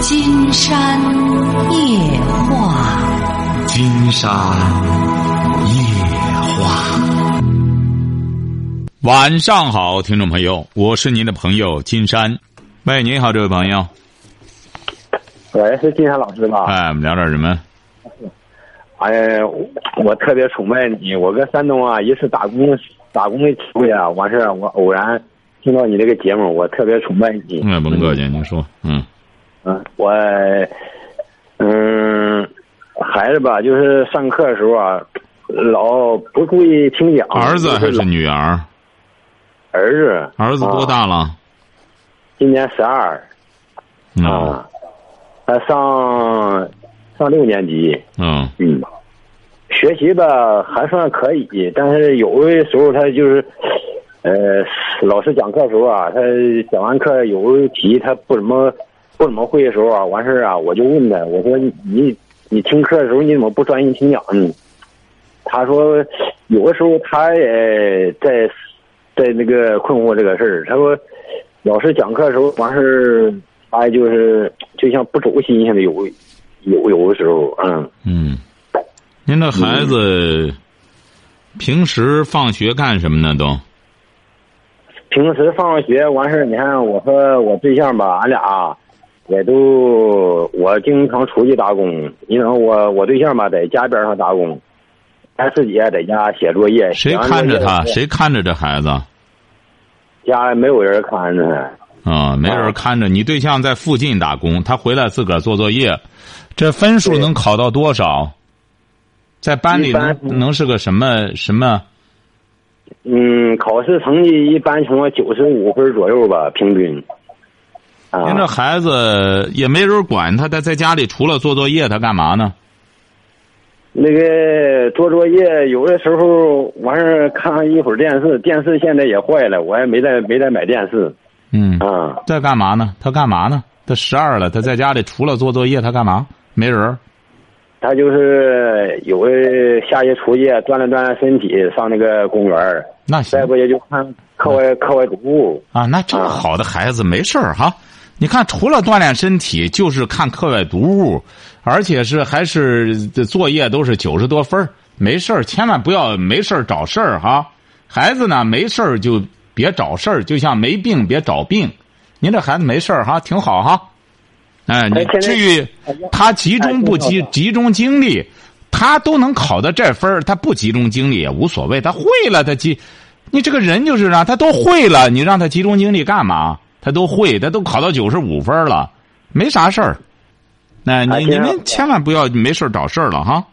金山夜话，金山夜话。晚上好，听众朋友，我是您的朋友金山。喂，您好，这位朋友。喂，是金山老师吧？哎，我们聊点什么？哎呀，我特别崇拜你。我搁山东啊，一次打工打工的机会啊，完事儿我偶然听到你这个节目，我特别崇拜你。嗯，甭客气，您说，嗯嗯，我嗯，孩子吧，就是上课的时候啊，老不注意听讲。儿子还是女儿？儿子。儿子多大了？今年十二。啊。他上上六年级。嗯。嗯。学习吧还算可以，但是有的时候他就是，呃，老师讲课的时候啊，他讲完课有题他不怎么不怎么会的时候啊，完事儿啊，我就问他，我说你你听课的时候你怎么不专心听讲呢？他说有的时候他也在在那个困惑这个事儿。他说老师讲课的时候完事儿，他就是就像不走心似的，有有有的时候，嗯嗯。您这孩子平时放学干什么呢？都平时放学完事儿，你看我和我对象吧，俺俩也都我经常出去打工。你看我我对象吧，在家边上打工，他自己在家写作业。谁看着他？谁看着这孩子？家没有人看着。啊，没人看着。你对象在附近打工，他回来自个儿做作业，这分数能考到多少？在班里能能是个什么什么？嗯，考试成绩一般情况九十五分左右吧，平均。您这孩子也没人管他，他在家里除了做作业，他干嘛呢？那个做作业，有的时候完事儿看一会儿电视，电视现在也坏了，我也没再没再买电视。嗯啊，在干嘛呢？他干嘛呢？他十二了，他在家里除了做作业，他干嘛？没人。他就是有的下去出去锻炼锻炼身体，上那个公园那再不也就看课外课外读物啊。那这么好的孩子没事儿哈。你看，除了锻炼身体，就是看课外读物，而且是还是作业都是九十多分没事儿，千万不要没事儿找事儿哈。孩子呢，没事儿就别找事儿，就像没病别找病。您这孩子没事儿哈，挺好哈。哎，你至于他集中不集集中精力，他都能考到这分儿，他不集中精力也无所谓。他会了，他集，你这个人就是让他都会了，你让他集中精力干嘛？他都会，他都考到九十五分了，没啥事儿。哎，你你们千万不要没事找事儿了哈。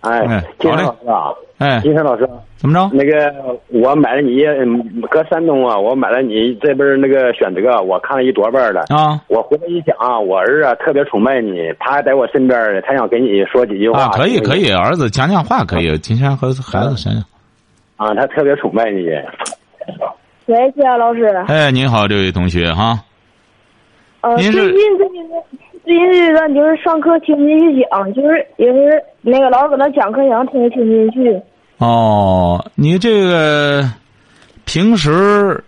哎，金山老师啊。哎，金山老师，怎么着？那个我买了你，搁山东啊，我买了你这本那个选择，我看了一多半了。啊，我回来一想啊，我儿子特别崇拜你，他还在我身边他想跟你说几句话。啊，可以可以，儿子讲讲话可以。金山和孩子想想。啊，他特别崇拜你。喂，金山老师。哎，您好，这位同学哈。呃，最近最近最近这段就是上课听不进去讲，就是也是那个老师搁那讲课，想听也听不进去。哦，你这个平时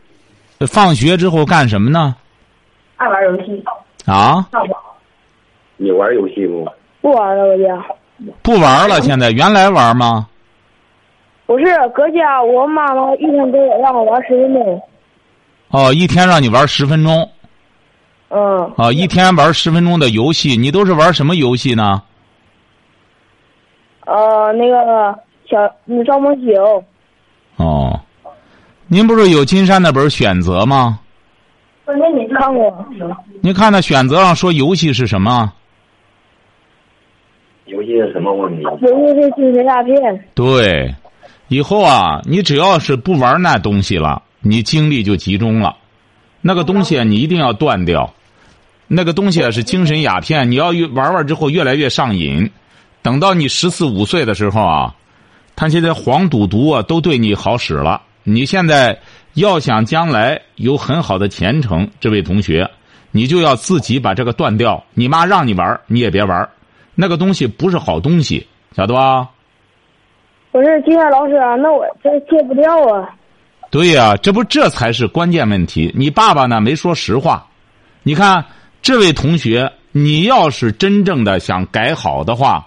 放学之后干什么呢？爱玩游戏。啊？上网。你玩游戏不？不玩了，我家。不玩了，现在原来玩吗？不是，搁家我妈妈一天给我让我玩十分钟。哦，一天让你玩十分钟。嗯。啊，一天玩十分钟的游戏，你都是玩什么游戏呢？呃，那个。小那赵梦九。哦，您不是有金山那本选择吗？那你看过。您看那选择上说游戏是什么？游戏是什么问题？游戏是精神诈骗。对，以后啊，你只要是不玩那东西了，你精力就集中了。那个东西你一定要断掉。那个东西是精神鸦片，你要玩玩之后越来越上瘾，等到你十四五岁的时候啊。他现在黄赌毒啊，都对你好使了。你现在要想将来有很好的前程，这位同学，你就要自己把这个断掉。你妈让你玩，你也别玩，那个东西不是好东西，晓得吧？不是金山老师啊，那我这戒不掉啊。对呀，这不这才是关键问题。你爸爸呢没说实话。你看这位同学，你要是真正的想改好的话，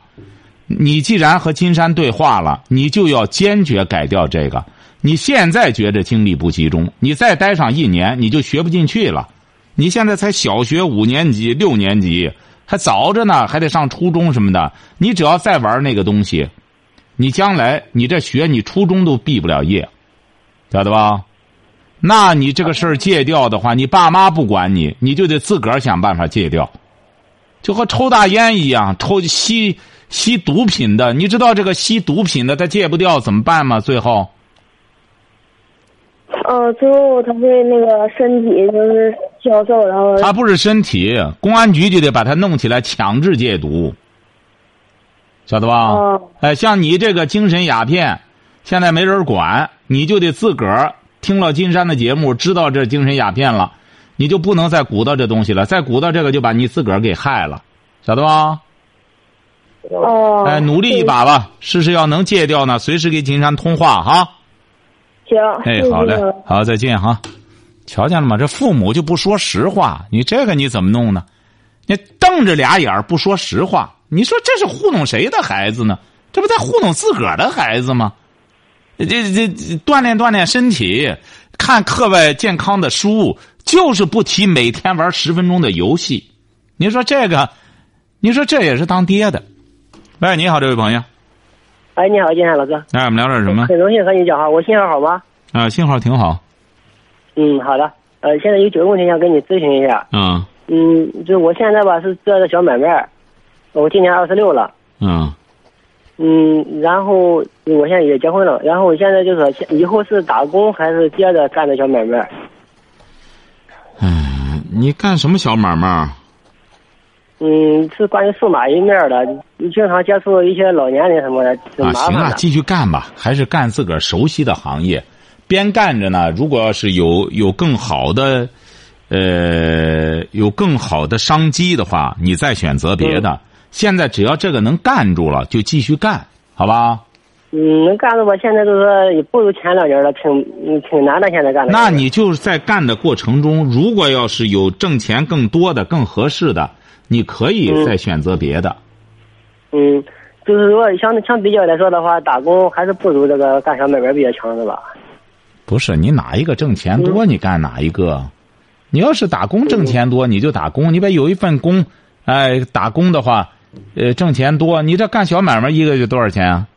你既然和金山对话了，你就要坚决改掉这个。你现在觉着精力不集中，你再待上一年，你就学不进去了。你现在才小学五年级、六年级，还早着呢，还得上初中什么的。你只要再玩那个东西，你将来你这学，你初中都毕不了业，晓得吧？那你这个事儿戒掉的话，你爸妈不管你，你就得自个儿想办法戒掉，就和抽大烟一样，抽吸吸毒品的，你知道这个吸毒品的他戒不掉怎么办吗？最后。呃，最后他会那个身体就是消瘦，然后他不是身体，公安局就得把他弄起来强制戒毒，晓得吧？哦。哎，像你这个精神鸦片，现在没人管，你就得自个儿听了金山的节目，知道这精神鸦片了，你就不能再鼓捣这东西了，再鼓捣这个就把你自个儿给害了，晓得吧？哦。哎，努力一把吧，试试要能戒掉呢，随时给金山通话哈。行，哎，好嘞，好，再见哈。瞧见了吗？这父母就不说实话，你这个你怎么弄呢？你瞪着俩眼不说实话，你说这是糊弄谁的孩子呢？这不在糊弄自个儿的孩子吗？这这锻炼锻炼身体，看课外健康的书，就是不提每天玩十分钟的游戏。你说这个，你说这也是当爹的。喂，你好，这位朋友。哎，你好，金山老师。哎，我们聊点什么？很荣幸和你讲话，我信号好吗？啊，信号挺好。嗯，好的。呃，现在有几个问题想跟你咨询一下。嗯。嗯，就我现在吧是做个小买卖，我今年二十六了。嗯。嗯，然后我现在也结婚了，然后我现在就是，以后是打工还是接着干这小买卖？嗯，你干什么小买卖？嗯，是关于数码一面的，你经常接触一些老年人什么的，啊，行啊，继续干吧，还是干自个儿熟悉的行业。边干着呢，如果要是有有更好的，呃，有更好的商机的话，你再选择别的。现在只要这个能干住了，就继续干，好吧？嗯，能干住吧？现在就是也不如前两年了，挺挺难的。现在干的。那你就是在干的过程中，如果要是有挣钱更多的、更合适的。你可以再选择别的。嗯，就是说相相比较来说的话，打工还是不如这个干小买卖比较强，是吧？不是，你哪一个挣钱多，你干哪一个。你要是打工挣钱多，你就打工。你把有一份工，哎，打工的话，呃，挣钱多。你这干小买卖一个月多少钱啊？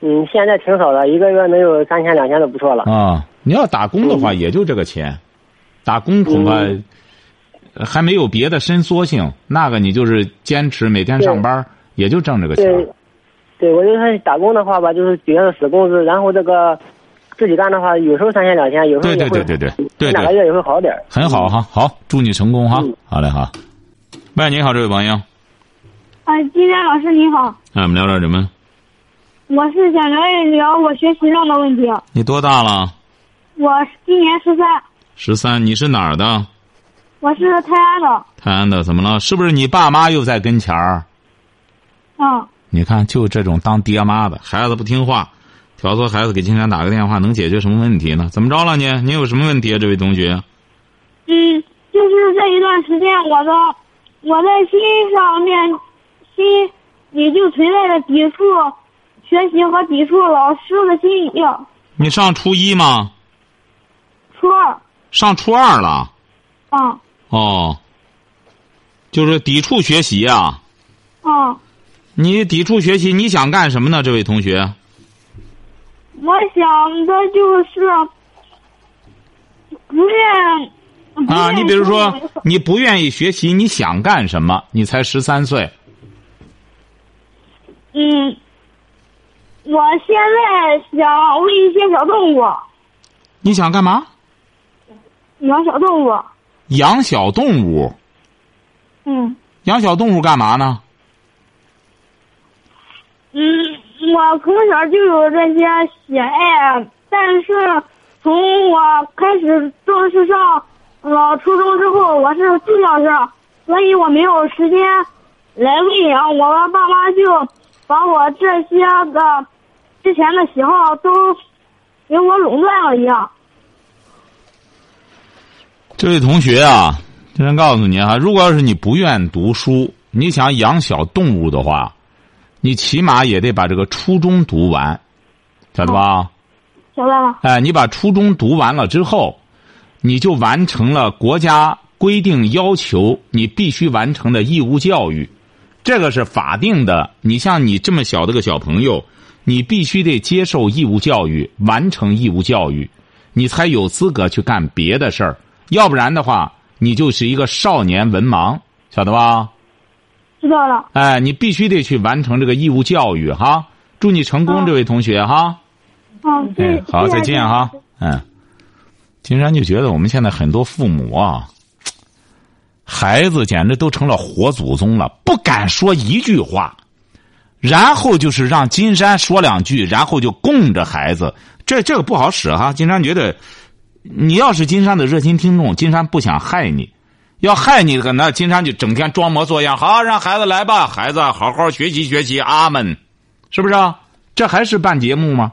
嗯，现在挺少的，一个月能有三千两千都不错了。啊，你要打工的话，也就这个钱。打工恐怕。还没有别的伸缩性，那个你就是坚持每天上班，也就挣这个钱。对，对我就是打工的话吧，就是主要是死工资，然后这个自己干的话，有时候三千两千，有时候对对对对对对，哪个月也会好点。很好哈，好，祝你成功哈，好嘞哈。喂，你好，这位朋友。啊，金山老师你好。哎，我们聊点什么？我是想聊一聊我学习上的问题。你多大了？我今年十三。十三，你是哪儿的？我是泰安的。泰安的怎么了？是不是你爸妈又在跟前儿？嗯。你看，就这种当爹妈的孩子不听话，挑唆孩子给金山打个电话，能解决什么问题呢？怎么着了你？你有什么问题啊，这位同学？嗯，就是这一段时间，我的我在心上面心也就存在着抵触学习和抵触老师的心理。你上初一吗？初二。上初二了。啊。哦，就是抵触学习啊。啊。你抵触学习，你想干什么呢，这位同学？我想的就是不愿。啊，你比如说，你不愿意学习，你想干什么？你才十三岁。嗯，我现在想喂一些小动物。你想干嘛？养小动物。养小动物。嗯。养小动物干嘛呢？嗯，我从小就有这些喜爱，但是从我开始正式上了初中之后，我是住校生，所以我没有时间来喂养。我的爸妈就把我这些个之前的喜好都给我垄断了一样。这位同学啊，金山告诉你啊，如果要是你不愿读书，你想养小动物的话，你起码也得把这个初中读完，晓得吧？晓得了。哎，你把初中读完了之后，你就完成了国家规定要求你必须完成的义务教育，这个是法定的。你像你这么小的个小朋友，你必须得接受义务教育，完成义务教育，你才有资格去干别的事儿。要不然的话，你就是一个少年文盲，晓得吧？知道了。哎，你必须得去完成这个义务教育哈！祝你成功，嗯这位同学哈。好，谢哎，好，再见哈。嗯，金山就觉得我们现在很多父母啊，孩子简直都成了活祖宗了，不敢说一句话，然后就是让金山说两句，然后就供着孩子，这这个不好使哈。金山觉得，你要是金山的热心听众，金山不想害你。要害你可那金山就整天装模作样，好让孩子来吧，孩子好好学习学习，阿门，是不是啊？这还是办节目吗？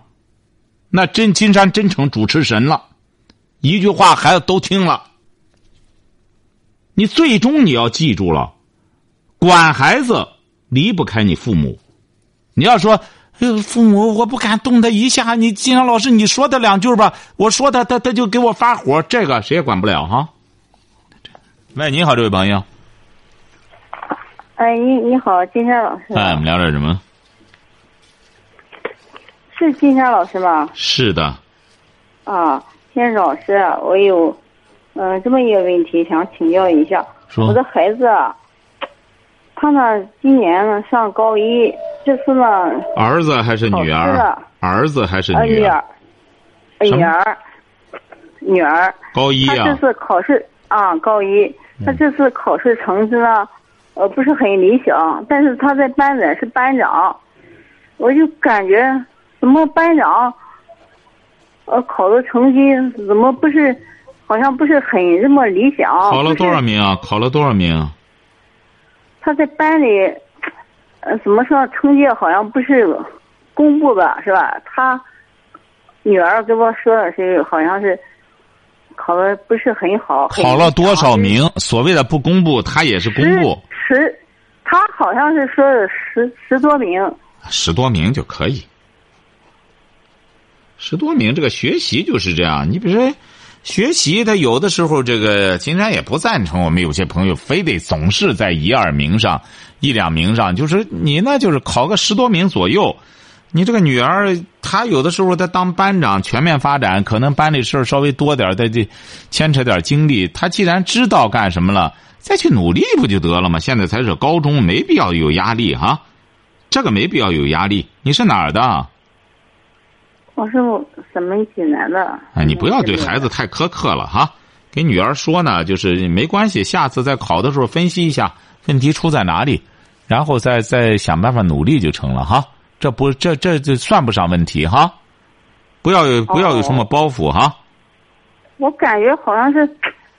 那真金山真成主持神了，一句话孩子都听了。你最终你要记住了，管孩子离不开你父母。你要说，父母我不敢动他一下，你金山老师你说他两句吧，我说他他他就给我发火，这个谁也管不了哈。喂，你好，这位朋友。哎，你你好，金山老师。哎，我们聊点什么？是金山老师吗？是的，啊，金山老师，我有嗯、这么一个问题想请教一下。说我的孩子啊，他呢今年呢上高一，这次呢儿子还是女儿？儿子还是呃女女儿？女儿，女儿，高一啊这啊？次考试啊高一，他这次考试成绩呢，呃不是很理想，但是他在班里是班长，我就感觉怎么班长，呃考的成绩怎么不是，好像不是很这么理想。考了多少名啊？考了多少名？他在班里，呃怎么说成绩好像不是公布的是吧？他女儿跟我说的是好像是。考的不是很好，考了多少名？所谓的不公布，他也是公布，十十，他好像是说的十十多名。十多名就可以。十多名，这个学习就是这样。你比如说，学习他有的时候，这个金山也不赞成我们有些朋友非得总是在一二名上、一两名上，就是你呢，就是考个十多名左右。你这个女儿，她有的时候她当班长，全面发展，可能班里事稍微多点儿，她这牵扯点精力。她既然知道干什么了，再去努力不就得了吗？现在才是高中，没必要有压力哈。这个没必要有压力。你是哪儿的？我是沈门济南的。哎，你不要对孩子太苛刻了哈。给女儿说呢，就是没关系，下次在考的时候分析一下问题出在哪里，然后再再想办法努力就成了哈。这不，这这这算不上问题哈。不要有不要有什么包袱哈。我感觉好像是，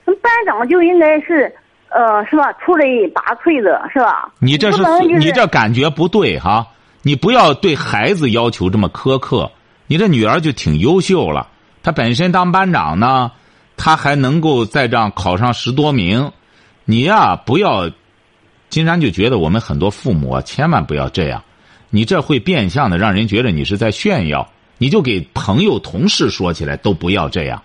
班长就应该是，呃，是吧？出类拔萃的，是吧？你这是就是你这感觉不对哈。你不要对孩子要求这么苛刻。你这女儿就挺优秀了，她本身当班长呢，她还能够在这样考上十多名。你呀，不要，金山就觉得我们很多父母啊，千万不要这样。你这会变相的让人觉得你是在炫耀。你就给朋友、同事说起来都不要这样，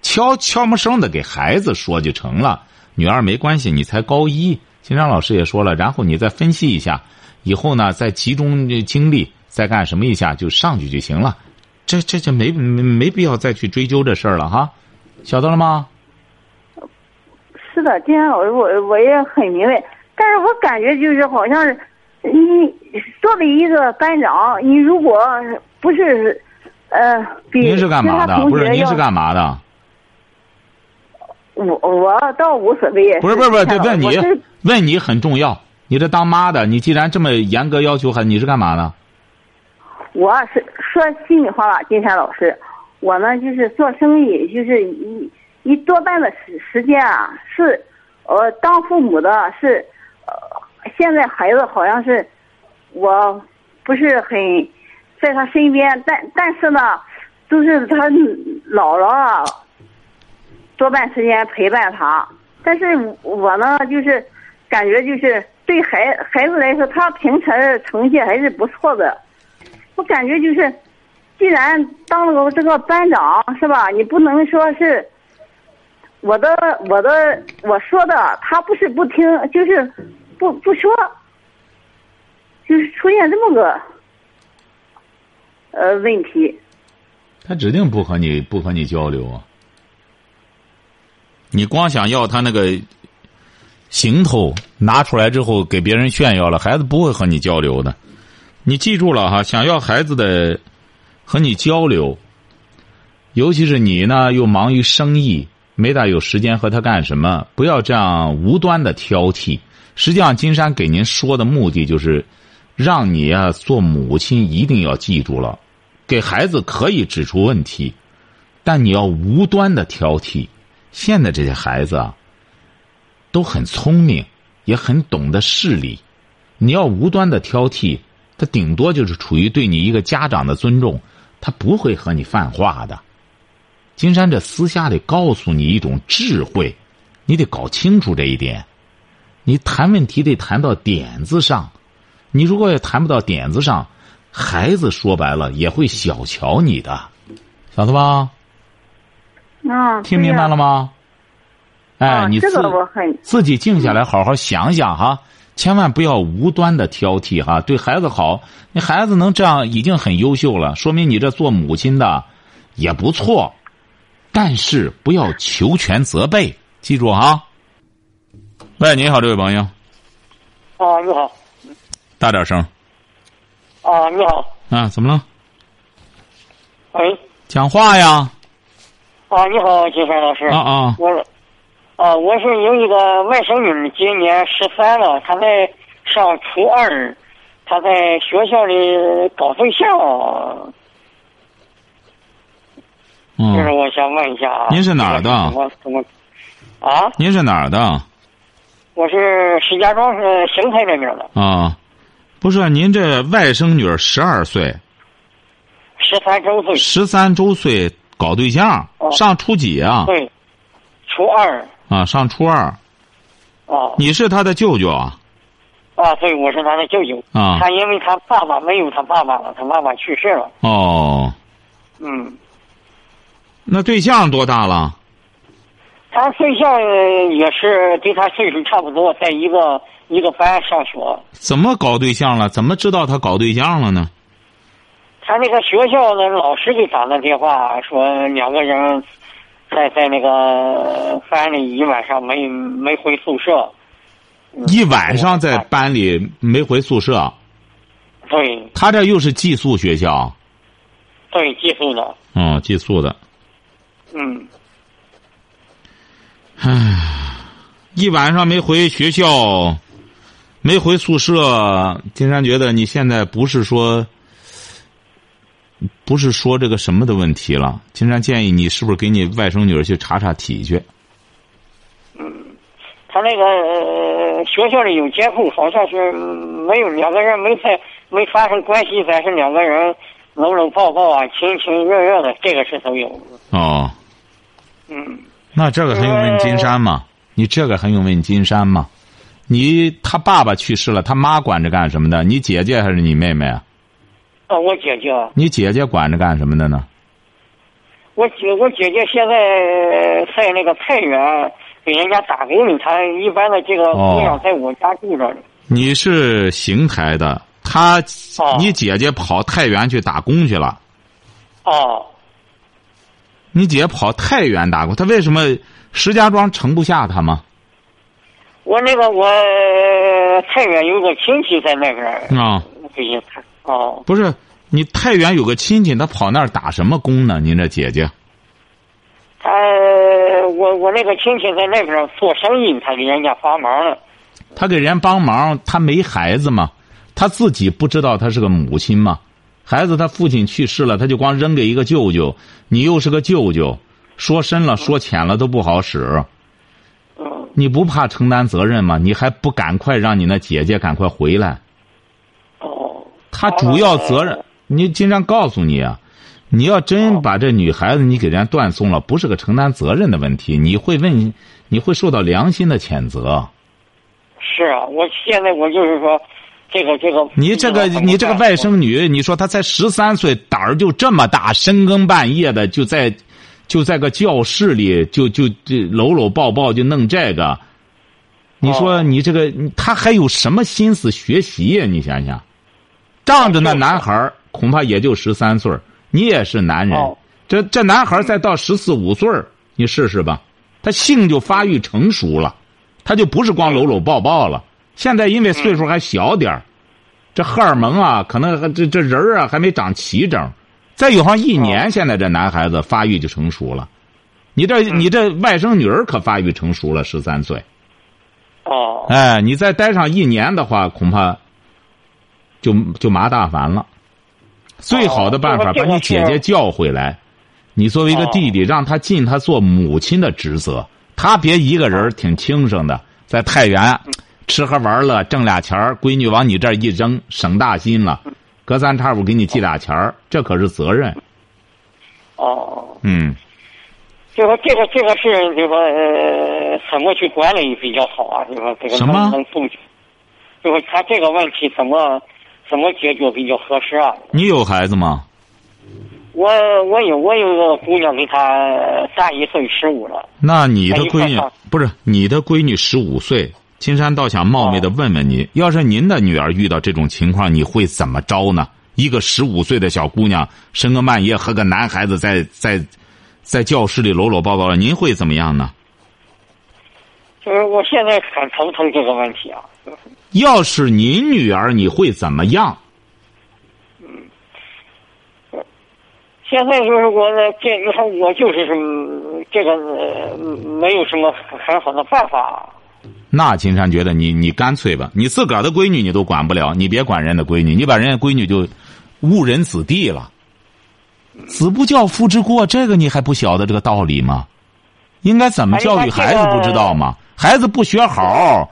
悄悄没声的给孩子说就成了。女儿没关系，你才高一。金山老师也说了，然后你再分析一下，以后呢再集中精力再干什么一下就上去就行了。这这这没没没必要再去追究这事儿了哈，晓得了吗？是的，金山老师，我我也很明白，但是我感觉就是好像是，你作为一个班长，你如果不是，呃，比您是干嘛的？不是，您是干嘛的？我我倒无所谓。不是不是不是，这问你问你很重要。你这当妈的，你既然这么严格要求，还你是干嘛的？我是说心里话吧，金山老师，我呢就是做生意，就是一一多半的时时间啊，是呃当父母的是，呃现在孩子好像是我不是很在他身边，但但是呢，都是他姥姥啊，多半时间陪伴他，但是我呢，就是感觉就是对孩孩子来说，他平时成绩还是不错的。我感觉就是，既然当了个这个班长是吧？你不能说是我的我的我说的，他不是不听，就是不不说，就是出现这么个呃问题。他指定不和你不和你交流啊！你光想要他那个行头拿出来之后给别人炫耀了，孩子不会和你交流的。你记住了哈，想要孩子的和你交流，尤其是你呢又忙于生意，没大有时间和他干什么，不要这样无端的挑剔。实际上，金山给您说的目的就是让你啊做母亲一定要记住了。给孩子可以指出问题，但你要无端的挑剔。现在这些孩子啊，都很聪明，也很懂得事理。你要无端的挑剔，他顶多就是处于对你一个家长的尊重，他不会和你犯话的。金山这私下里告诉你一种智慧，你得搞清楚这一点。你谈问题得谈到点子上，你如果也谈不到点子上。孩子说白了也会小瞧你的，晓得吧？嗯，听明白了吗？哎，你自自己静下来好好想想哈，千万不要无端的挑剔哈。对孩子好，你孩子能这样已经很优秀了，说明你这做母亲的也不错。但是不要求全责备，记住哈。喂，你好，这位朋友。啊，你好。大点声。啊，你好。啊，怎么了？喂。讲话呀。啊，你好，金山老师。啊啊。我，啊，我是有一个外甥女，今年十三了，她在上初二，她在学校里搞对象。嗯。就是我想问一下啊。您是哪儿的？我怎么？啊？您是哪儿的？我是石家庄是邢台那边的。啊。不是，您这外甥女十二岁，十三周岁，十三周岁搞对象，上初几啊？对，初二。啊，上初二。哦。你是他的舅舅啊？啊，对，我是他的舅舅。啊。他因为他爸爸没有他爸爸了，他爸爸去世了。哦。嗯。那对象多大了？他对象也是跟他岁数差不多，在一个。一个班上学，怎么搞对象了？怎么知道他搞对象了呢？他那个学校的老师给打的电话，说两个人在在那个班里一晚上没没回宿舍。一晚上在班里没回宿舍。对。他这又是寄宿学校。对，寄宿的。嗯，寄宿的。嗯。唉，一晚上没回学校。没回宿舍，金山觉得你现在不是说，不是说这个什么的问题了。金山建议你是不是给你外甥女儿去查查体去？嗯，他那个学校里有监控，好像是没有两个人没在没发生关系，但是两个人搂搂抱抱啊，亲亲热热的，这个是都有。哦。嗯。那这个还用问金山吗？你这个还用问金山吗？你他爸爸去世了，他妈管着干什么的？你姐姐还是你妹妹啊？啊，我姐姐。你姐姐管着干什么的呢？我姐我姐姐现在在那个太原给人家打工呢，她一般的这个姑娘在我家住着。你是邢台的，她你姐姐跑太原去打工去了。哦。你姐跑太原打工，她为什么石家庄盛不下她吗？我那个我太原有个亲戚在那边啊，最近他哦，不是你太原有个亲戚，他跑那儿打什么工呢？您这姐姐？他我我那个亲戚在那边做生意，他给人家帮忙了。他给人家帮忙，他没孩子吗？他自己不知道他是个母亲吗？孩子他父亲去世了，他就光扔给一个舅舅，你又是个舅舅，说深了说浅了都不好使。你不怕承担责任吗？你还不赶快让你那姐姐赶快回来？哦。他主要责任，你经常告诉你啊，你要真把这女孩子你给人家断送了，不是个承担责任的问题，你会问，你会受到良心的谴责。是啊，我现在我就是说，这个这个。你这个你这个外甥女，你说她才十三岁，胆儿就这么大，深更半夜的就在，就在个教室里就就就搂搂抱抱就弄这个，你说你这个她还有什么心思学习呀？你想想，仗着那男孩儿恐怕也就十三岁你也是男人，这这男孩再到十四五岁你试试吧，他性就发育成熟了，他就不是光搂搂抱抱了。现在因为岁数还小点儿，这荷尔蒙啊，可能这这人啊还没长齐整。再有上一年，现在这男孩子发育就成熟了。你这你这外甥女儿可发育成熟了，十三岁。哦。哎，你再待上一年的话，恐怕就就麻大烦了。最好的办法，把你姐姐叫回来。你作为一个弟弟，让他尽他做母亲的职责。他别一个人挺轻省的，在太原吃喝玩乐，挣俩钱儿，闺女往你这儿一扔，省大心了。隔三差五给你寄俩钱儿，这可是责任。哦。嗯。就说这个这个事，就说呃，怎么去管理比较好啊？就说这个什么？就说他这个问题怎么？怎么解决比较合适啊？你有孩子吗？我我有我有个姑娘，比她大一岁，十五了。那你的闺女不是你的闺女十五岁？金山倒想冒昧的问问你，要是您的女儿遇到这种情况，你会怎么着呢？一个十五岁的小姑娘，深更半夜和个男孩子在在在教室里搂搂抱抱，您会怎么样呢？就是我现在很头疼这个问题啊。要是您女儿，你会怎么样？嗯，现在就是我这，你看我就是这个没有什么很好的办法。那金山觉得你你干脆吧，你自个儿的闺女你都管不了，你别管人的闺女，你把人家闺女就误人子弟了。子不教，父之过，这个你还不晓得这个道理吗？应该怎么教育孩子不知道吗？孩子不学好。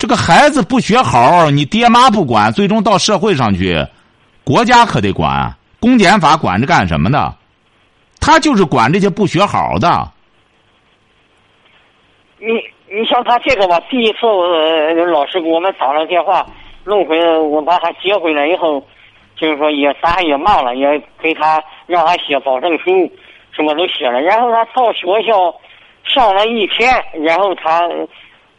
这个孩子不学好，你爹妈不管，最终到社会上去，国家可得管。公检法管着干什么的？他就是管这些不学好的。你你像他这个吧，第一次老师给我们打了电话，弄回我把他接回来以后，就是说也咱也骂了，也给他让他写保证书，什么都写了。然后他到学校上了一天，然后他。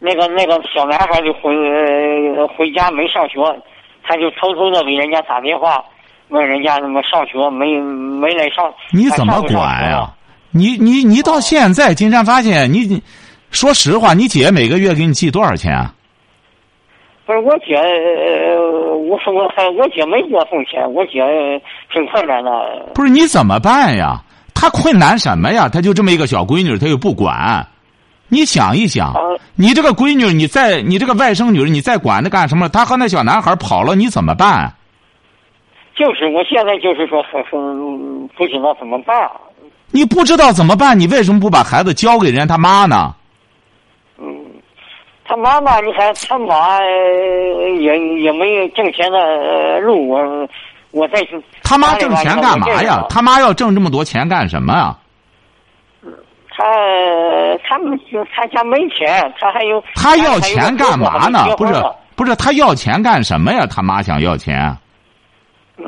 那个那个小男孩就回回家没上学，他就偷偷的给人家打电话，问人家怎么上学没没来上。你怎么管呀？你你你到现在，金山发现你，说实话，你姐每个月给你寄多少钱啊？不是我姐，我说我还我姐没给我送钱，我姐挺困难的。不是你怎么办呀？她困难什么呀？她就这么一个小闺女，她又不管。你想一想，你这个闺女，你再你这个外甥女，你再管她干什么？她和那小男孩跑了，你怎么办？就是我现在就是说，说不知道怎么办。你不知道怎么办？你为什么不把孩子交给人家他妈呢？嗯，他妈妈，你看他妈也也没有挣钱的路，我我再去。他妈挣钱干嘛呀？他妈要挣这么多钱干什么啊？他他们他家没钱，他还有他要钱干嘛呢？不是不是，他要钱干什么呀？他妈想要钱。嗯，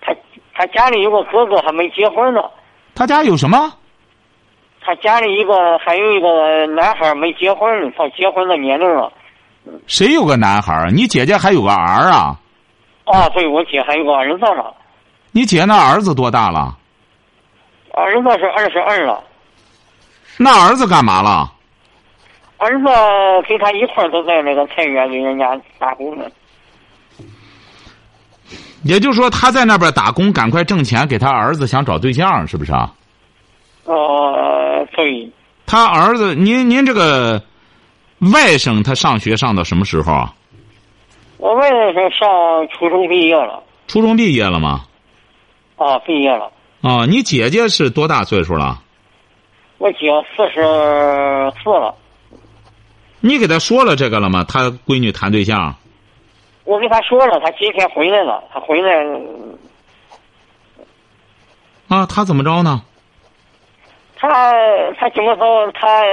他他家里有个哥哥还没结婚呢。他家有什么？他家里一个还有一个男孩没结婚呢，到结婚的年龄了。谁有个男孩？你姐姐还有个儿啊？啊，对，我姐还有个儿子呢。你姐那儿子多大了？儿子是二十二了。那儿子干嘛了？儿子跟他一块儿都在那个太原给人家打工呢。也就是说，他在那边打工，赶快挣钱，给他儿子想找对象，是不是啊？哦，对。他儿子，您您这个外甥，他上学上到什么时候啊？我外甥上初中毕业了。初中毕业了吗？啊，毕业了。啊，你姐姐是多大岁数了？我姐四十四了。你给他说了这个了吗？他闺女谈对象。我给他说了，他今天回来了，他回来。啊，他怎么着呢？他他怎么着，他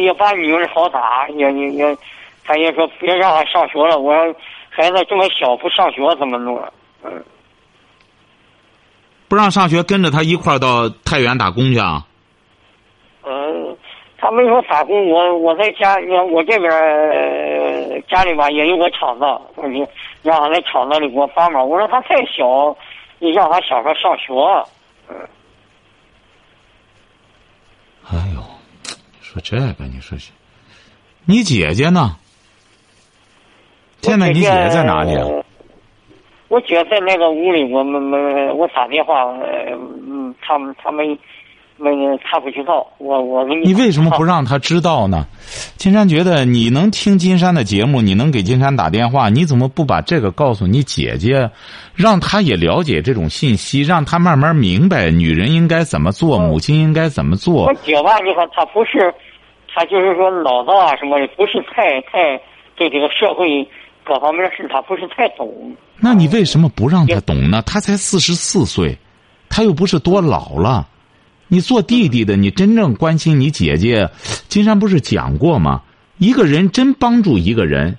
也把女儿好打，也也也，他也说别让他上学了。我说孩子这么小，不上学怎么弄？嗯，不让上学，跟着他一块儿到太原打工去啊？嗯，他没说打工，我我在家，我这边呃家里吧也有个厂子，我就让他在厂子里给我帮忙。我说他太小，你让他小孩上学。嗯，哎呦，说这个，你说是，你姐姐呢？现在你姐姐在哪里啊？我姐在那个屋里，我们没我打电话，呃嗯，他们他没没他不知道，我我给你。你为什么不让他知道呢？金山觉得你能听金山的节目，你能给金山打电话，你怎么不把这个告诉你姐姐，让她也了解这种信息，让她慢慢明白女人应该怎么做，母亲应该怎么做？我姐吧，你看她不是，她就是说脑子啊什么的，不是太太对这个社会各方面的事，她不是太懂。那你为什么不让她懂呢？她才四十四岁，她又不是多老了。你做弟弟的，你真正关心你姐姐。金山不是讲过吗？一个人真帮助一个人，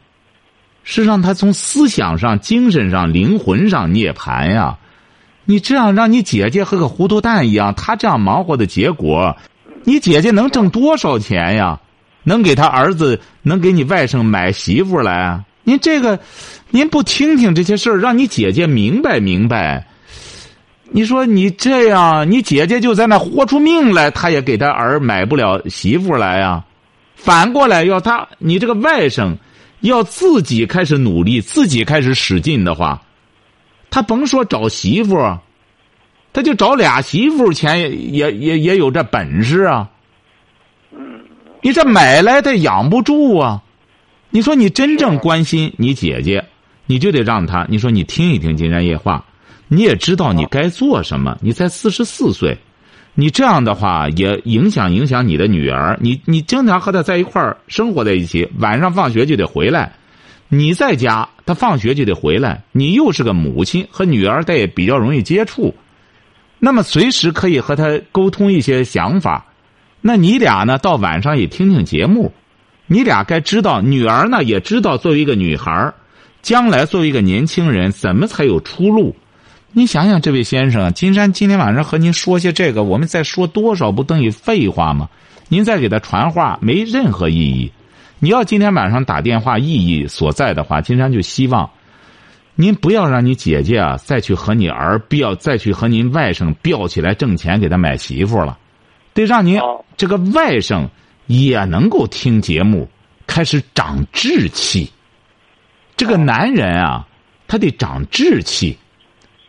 是让他从思想上、精神上、灵魂上涅槃呀。你这样让你姐姐和个糊涂蛋一样，他这样忙活的结果，你姐姐能挣多少钱呀？能给他儿子，能给你外甥买媳妇来？您这个，您不听听这些事儿，让你姐姐明白明白。你说你这样，你姐姐就在那豁出命来，他也给他儿买不了媳妇来呀。反过来，要他你这个外甥要自己开始努力，自己开始使劲的话，他甭说找媳妇，他就找俩媳妇钱也也也也有这本事啊。你这买来他养不住啊。你说你真正关心你姐姐，你就得让他。你说你听一听金山夜话。你也知道你该做什么，你才四十四岁，你这样的话也影响影响你的女儿。你你经常和她在一块儿生活在一起，晚上放学就得回来，你在家，她放学就得回来。你又是个母亲，和女儿她也比较容易接触，那么随时可以和她沟通一些想法。那你俩呢，到晚上也听听节目，你俩该知道，女儿呢也知道，作为一个女孩将来作为一个年轻人，怎么才有出路。你想想，这位先生，金山今天晚上和您说些这个，我们再说多少不等于废话吗？您再给他传话没任何意义。你要今天晚上打电话意义所在的话，金山就希望您不要让你姐姐啊再去和你儿飙，再去和您外甥飙起来挣钱给他买媳妇了，得让您这个外甥也能够听节目，开始长志气。这个男人啊，他得长志气。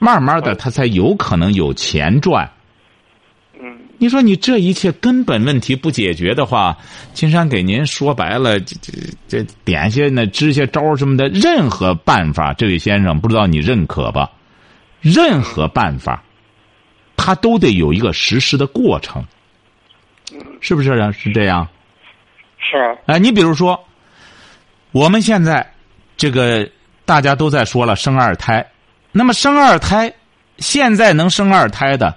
慢慢的，他才有可能有钱赚。嗯，你说你这一切根本问题不解决的话，金山给您说白了，这这这点些那支些招什么的，任何办法，这位先生不知道你认可吧？任何办法，他都得有一个实施的过程，是不是啊？是这样？是。哎，你比如说，我们现在这个大家都在说了，生二胎。那么生二胎，现在能生二胎的，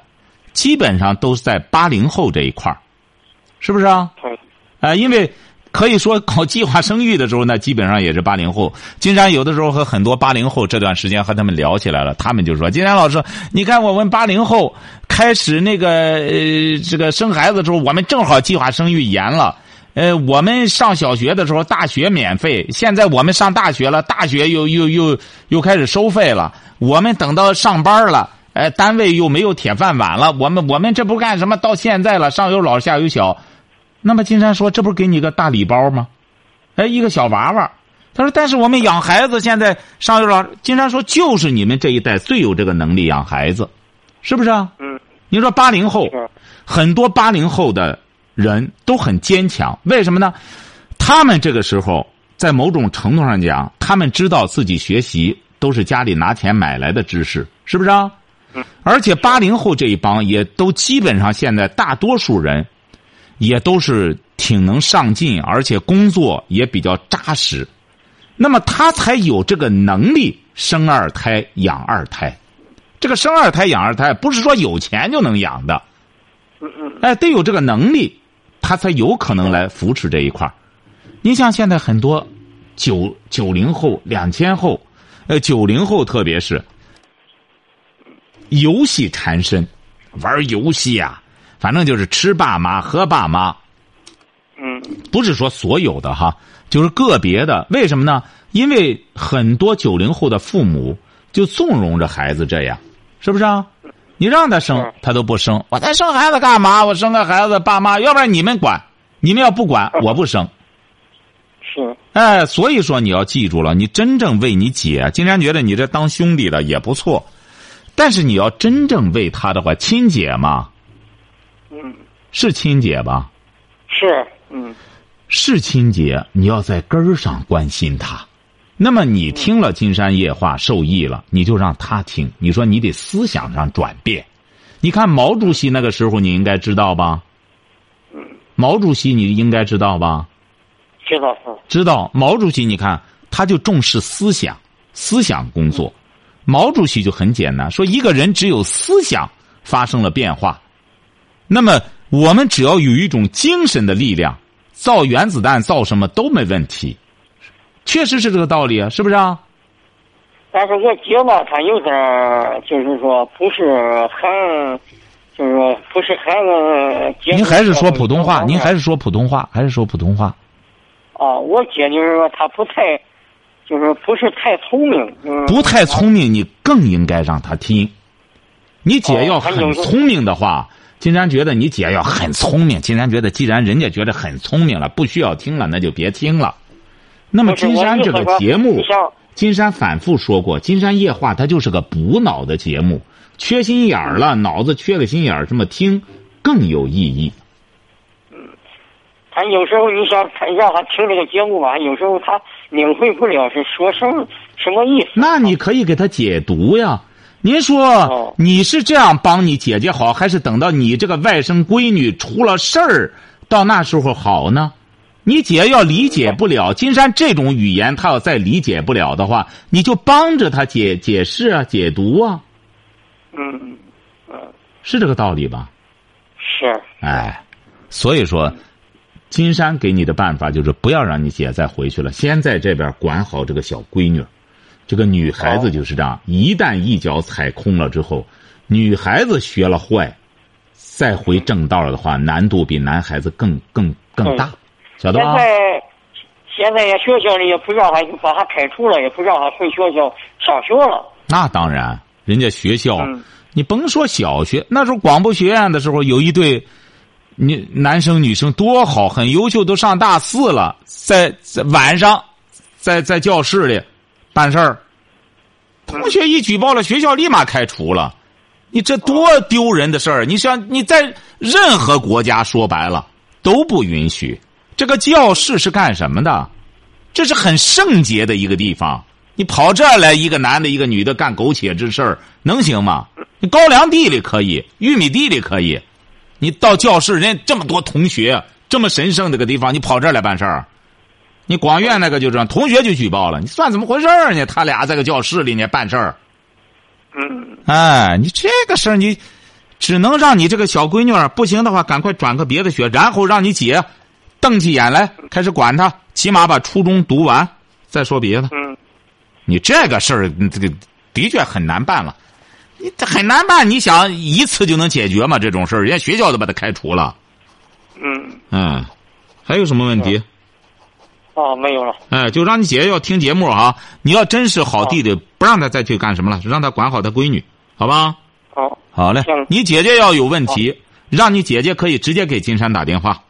基本上都是在八零后这一块儿，是不是啊？啊，因为可以说搞计划生育的时候，那基本上也是八零后。金山有的时候和很多八零后这段时间和他们聊起来了，他们就说：“金山老师，你看我们八零后开始那个呃这个生孩子的时候，我们正好计划生育严了。呃，我们上小学的时候，大学免费，现在我们上大学了，大学又又又又开始收费了。”我们等到上班了，哎，单位又没有铁饭碗了。我们我们这不干什么？到现在了，上有老下有小，那么金山说，这不是给你个大礼包吗？哎，一个小娃娃。他说，但是我们养孩子现在上有老。金山说，就是你们这一代最有这个能力养孩子，是不是啊？嗯。你说八零后，很多八零后的人都很坚强，为什么呢？他们这个时候在某种程度上讲，他们知道自己学习。都是家里拿钱买来的知识，是不是啊？而且八零后这一帮也都基本上现在大多数人，也都是挺能上进，而且工作也比较扎实。那么他才有这个能力生二胎、养二胎，这个生二胎养二胎不是说有钱就能养的，嗯嗯哎，得有这个能力，他才有可能来扶持这一块儿。你像现在很多九九零后、两千后，呃，九零后特别是游戏缠身，玩游戏呀、反正就是吃爸妈、喝爸妈，嗯不是说所有的哈，就是个别的。为什么呢？因为很多九零后的父母就纵容着孩子这样，是不是啊？你让他生，他都不生。我再生孩子干嘛？我生个孩子，爸妈，要不然你们管。你们要不管，我不生。是哎，所以说你要记住了，你真正为你姐，金山觉得你这当兄弟的也不错，但是你要真正为他的话，亲姐嘛，嗯是亲姐吧？是嗯是亲姐，你要在根儿上关心她。那么你听了金山夜话受益了，你就让他听。你说你得思想上转变。你看毛主席那个时候，你应该知道吧？嗯毛主席你应该知道吧？知道是知道毛主席，你看他就重视思想，思想工作。毛主席就很简单，说一个人只有思想发生了变化，那么我们只要有一种精神的力量，造原子弹造什么都没问题。确实是这个道理啊，是不是啊？但是我姐吧，她有点儿就是说不是很，就是说不是很。您还是说普通话？您还是说普通话？还是说普通话？啊，我姐就是说她不太，就是不是太聪明，就是不太聪明，你更应该让她听。你姐要很聪明的话，金山觉得你姐要很聪明。金山觉得，既然人家觉得很聪明了，不需要听了，那就别听了。那么金山这个节目金山反复说过，金山夜话它就是个补脑的节目，缺心眼儿了，脑子缺个心眼儿，这么听更有意义。他有时候你想他让他听这个节目吧，有时候他领会不了是说什么什么意思。那你可以给他解读呀。您说哦你是这样帮你姐姐好，还是等到你这个外甥闺女出了事儿，到那时候好呢？你姐要理解不了金山这种语言，她要再理解不了的话，你就帮着她解解释啊、解读啊，嗯嗯。是。这个道理吧？是。哎，所以说，金山给你的办法就是不要让你姐再回去了，先在这边管好这个小闺女。这个女孩子就是这样，一旦一脚踩空了之后，女孩子学了坏，再回正道的话，难度比男孩子更更更大，晓得吧？现在现在也学校里也不让他把他开除了，也不让他回学校上学了。那当然，人家学校，嗯你甭说小学，那时候广播学院的时候，有一对，你男生女生多好，很优秀，都上大四了，在在晚上，在在教室里办事儿，同学一举报了，学校立马开除了，你这多丢人的事儿！你想你在任何国家说白了都不允许。这个教室是干什么的？这是很圣洁的一个地方。你跑这儿来，一个男的，一个女的干苟且之事儿，能行吗？你高粱地里可以，玉米地里可以，你到教室，人家这么多同学，这么神圣的个地方，你跑这儿来办事儿？你广院那个就这样，同学就举报了，你算怎么回事儿呢？他俩在个教室里呢办事儿，嗯哎，你这个事儿你只能让你这个小闺女儿不行的话，赶快转个别的学，然后让你姐瞪起眼来开始管他，起码把初中读完，再说别的。嗯你这个事儿，这个的确很难办了。你这很难办，你想一次就能解决吗？这种事儿，人家学校都把他开除了。嗯嗯，还有什么问题？哦，没有了。哎，就让你姐姐要听节目啊！你要真是好弟弟，不让他再去干什么了，让他管好他闺女，好吧？好，好嘞，你姐姐要有问题，让你姐姐可以直接给金山打电话，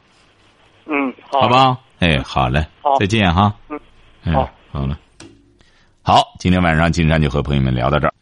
嗯，好，好？吧？哎，好嘞好，再见哈。嗯哎好，好了。好，今天晚上金山就和朋友们聊到这儿。